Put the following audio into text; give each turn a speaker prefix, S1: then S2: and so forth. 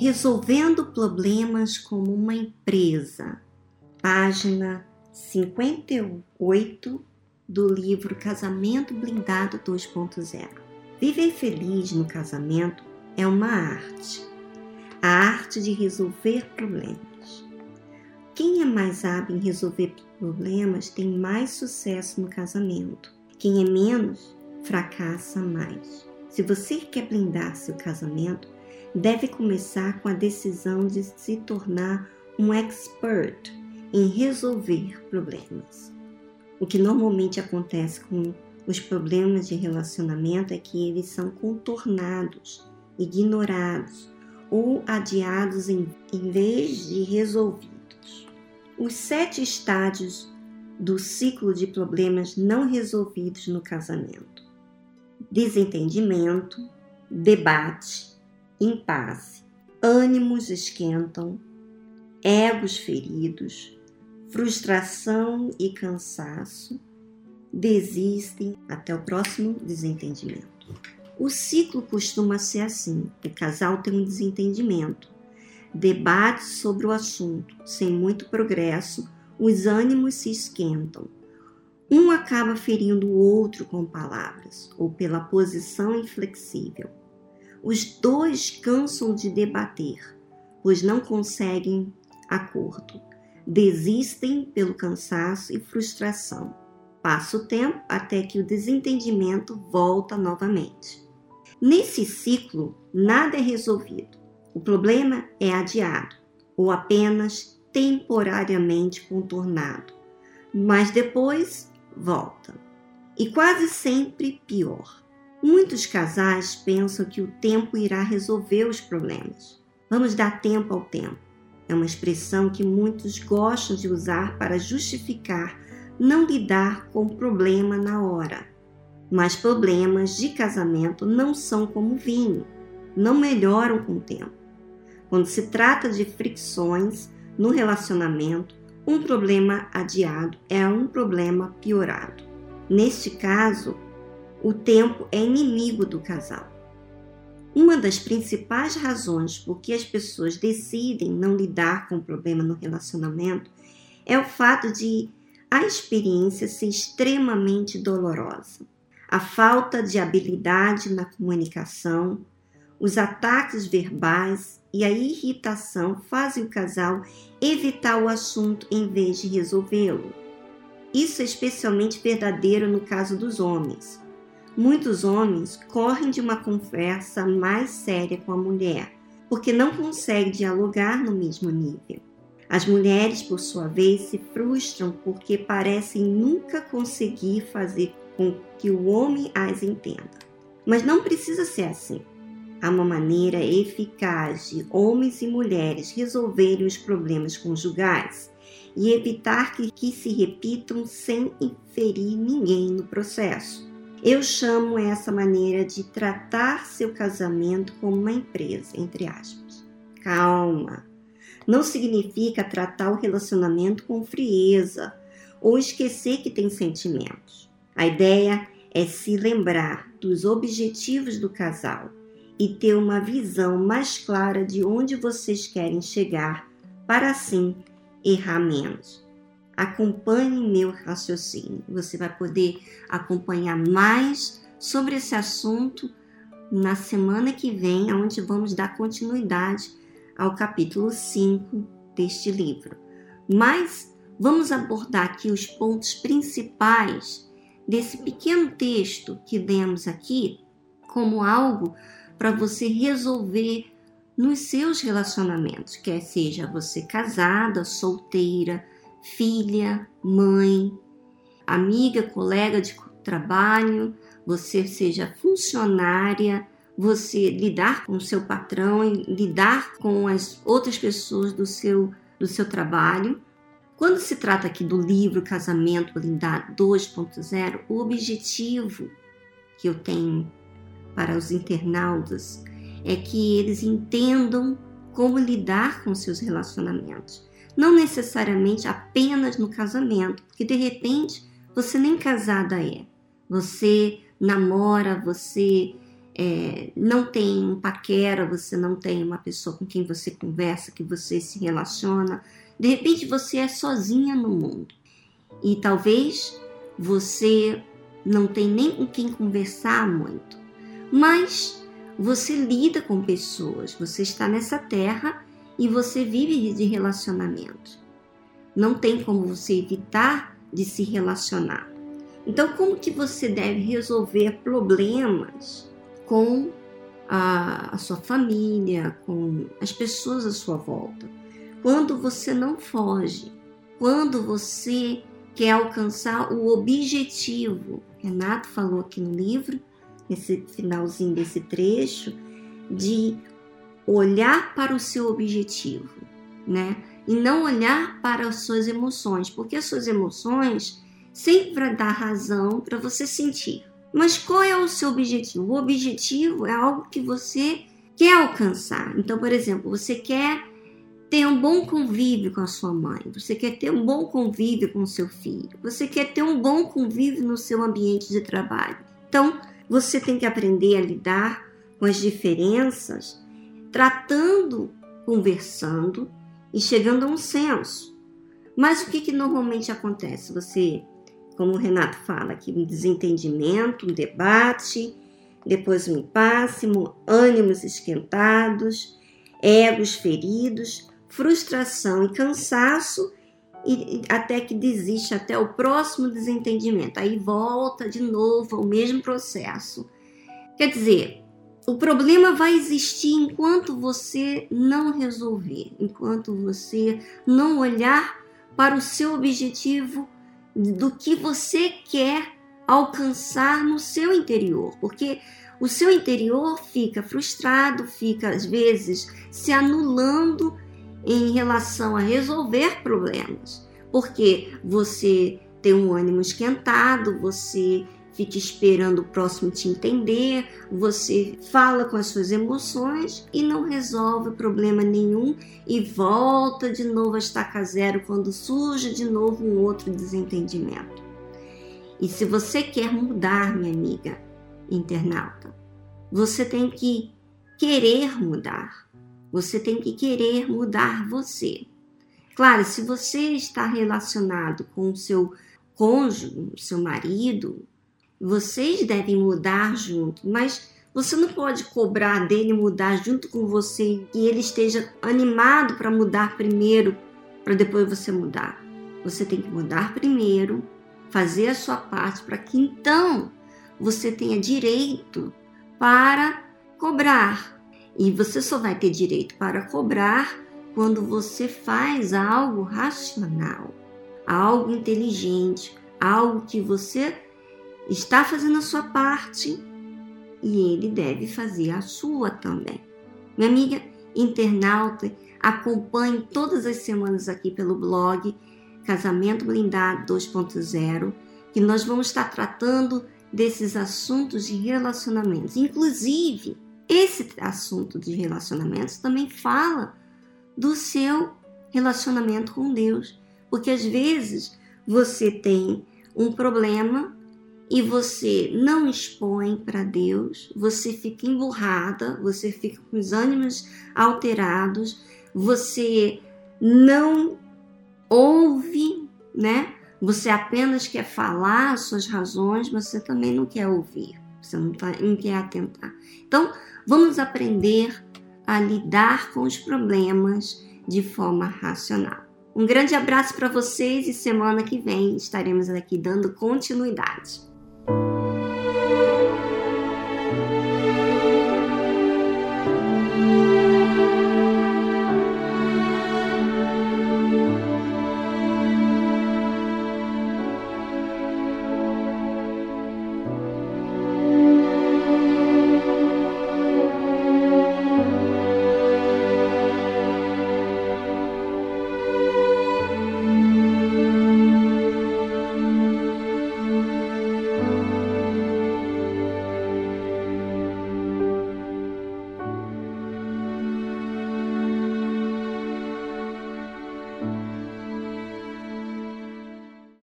S1: Resolvendo problemas como uma empresa, página 58 do livro Casamento Blindado 2.0. Viver feliz no casamento é uma arte, a arte de resolver problemas. Quem é mais hábil em resolver problemas tem mais sucesso no casamento. Quem é menos fracassa mais. Se você quer blindar seu casamento, deve começar com a decisão de se tornar um expert em resolver problemas. O que normalmente acontece com os problemas de relacionamento é que eles são contornados, ignorados ou adiados em, em vez de resolvidos. Os sete estágios do ciclo de problemas não resolvidos no casamento: desentendimento, debate, impasse, ânimos esquentam, egos feridos, frustração e cansaço, desistem até o próximo desentendimento. O ciclo costuma ser assim: o casal tem um desentendimento, debate sobre o assunto, sem muito progresso, os ânimos se esquentam. Um acaba ferindo o outro com palavras ou pela posição inflexível. Os dois cansam de debater, pois não conseguem acordo desistem pelo cansaço e frustração. Passa o tempo até que o desentendimento volta novamente. Nesse ciclo, nada é resolvido. O problema é adiado ou apenas temporariamente contornado, mas depois volta. E quase sempre pior. Muitos casais pensam que o tempo irá resolver os problemas. Vamos dar tempo ao tempo. É uma expressão que muitos gostam de usar para justificar não lidar com o problema na hora. Mas problemas de casamento não são como vinho, não melhoram com o tempo. Quando se trata de fricções no relacionamento, um problema adiado é um problema piorado. Neste caso, o tempo é inimigo do casal. Uma das principais razões por que as pessoas decidem não lidar com o problema no relacionamento é o fato de a experiência ser extremamente dolorosa. A falta de habilidade na comunicação, os ataques verbais e a irritação fazem o casal evitar o assunto em vez de resolvê-lo. Isso é especialmente verdadeiro no caso dos homens. Muitos homens correm de uma conversa mais séria com a mulher, porque não conseguem dialogar no mesmo nível. As mulheres, por sua vez, se frustram porque parecem nunca conseguir fazer com que o homem as entenda. Mas não precisa ser assim. Há uma maneira eficaz de homens e mulheres resolverem os problemas conjugais e evitar que, que se repitam sem inferir ninguém no processo. Eu chamo essa maneira de tratar seu casamento como uma empresa, entre aspas. Calma. Não significa tratar o relacionamento com frieza ou esquecer que tem sentimentos. A ideia é se lembrar dos objetivos do casal e ter uma visão mais clara de onde vocês querem chegar para assim errar menos acompanhe meu raciocínio. Você vai poder acompanhar mais sobre esse assunto na semana que vem, onde vamos dar continuidade ao capítulo 5 deste livro. Mas vamos abordar aqui os pontos principais desse pequeno texto que demos aqui como algo para você resolver nos seus relacionamentos, quer seja você casada, solteira, filha, mãe, amiga, colega de trabalho, você seja funcionária, você lidar com o seu patrão e lidar com as outras pessoas do seu, do seu trabalho. Quando se trata aqui do livro Casamento Blindado 2.0, o objetivo que eu tenho para os internautas é que eles entendam como lidar com seus relacionamentos não necessariamente apenas no casamento, porque de repente você nem casada é. Você namora, você é, não tem um paquera, você não tem uma pessoa com quem você conversa, que você se relaciona. De repente você é sozinha no mundo e talvez você não tem nem com quem conversar muito, mas você lida com pessoas, você está nessa terra e você vive de relacionamento. Não tem como você evitar de se relacionar. Então, como que você deve resolver problemas com a, a sua família, com as pessoas à sua volta? Quando você não foge, quando você quer alcançar o objetivo. Renato falou aqui no livro, nesse finalzinho desse trecho, de olhar para o seu objetivo, né? E não olhar para as suas emoções, porque as suas emoções sempre vai dar razão para você sentir. Mas qual é o seu objetivo? O objetivo é algo que você quer alcançar. Então, por exemplo, você quer ter um bom convívio com a sua mãe, você quer ter um bom convívio com o seu filho, você quer ter um bom convívio no seu ambiente de trabalho. Então, você tem que aprender a lidar com as diferenças, tratando, conversando e chegando a um senso. Mas o que, que normalmente acontece? Você, como o Renato fala aqui, um desentendimento, um debate, depois um impasse, ânimos esquentados, egos feridos, frustração e cansaço e até que desiste até o próximo desentendimento. Aí volta de novo ao mesmo processo. Quer dizer, o problema vai existir enquanto você não resolver, enquanto você não olhar para o seu objetivo do que você quer alcançar no seu interior, porque o seu interior fica frustrado, fica às vezes se anulando em relação a resolver problemas, porque você tem um ânimo esquentado, você fica esperando o próximo te entender, você fala com as suas emoções e não resolve problema nenhum e volta de novo a estaca zero quando surge de novo um outro desentendimento. E se você quer mudar, minha amiga internauta, você tem que querer mudar. Você tem que querer mudar você. Claro, se você está relacionado com o seu cônjuge, seu marido, vocês devem mudar junto, mas você não pode cobrar dele mudar junto com você e ele esteja animado para mudar primeiro, para depois você mudar. Você tem que mudar primeiro, fazer a sua parte para que então você tenha direito para cobrar e você só vai ter direito para cobrar quando você faz algo racional, algo inteligente, algo que você está fazendo a sua parte e ele deve fazer a sua também. Minha amiga internauta, acompanhe todas as semanas aqui pelo blog Casamento Blindado 2.0, que nós vamos estar tratando desses assuntos de relacionamentos, inclusive esse assunto de relacionamentos também fala do seu relacionamento com Deus, porque às vezes você tem um problema e você não expõe para Deus, você fica emburrada, você fica com os ânimos alterados, você não ouve, né? Você apenas quer falar as suas razões, mas você também não quer ouvir, você não, tá, não quer atentar. Então, vamos aprender a lidar com os problemas de forma racional. Um grande abraço para vocês e semana que vem estaremos aqui dando continuidade. thank you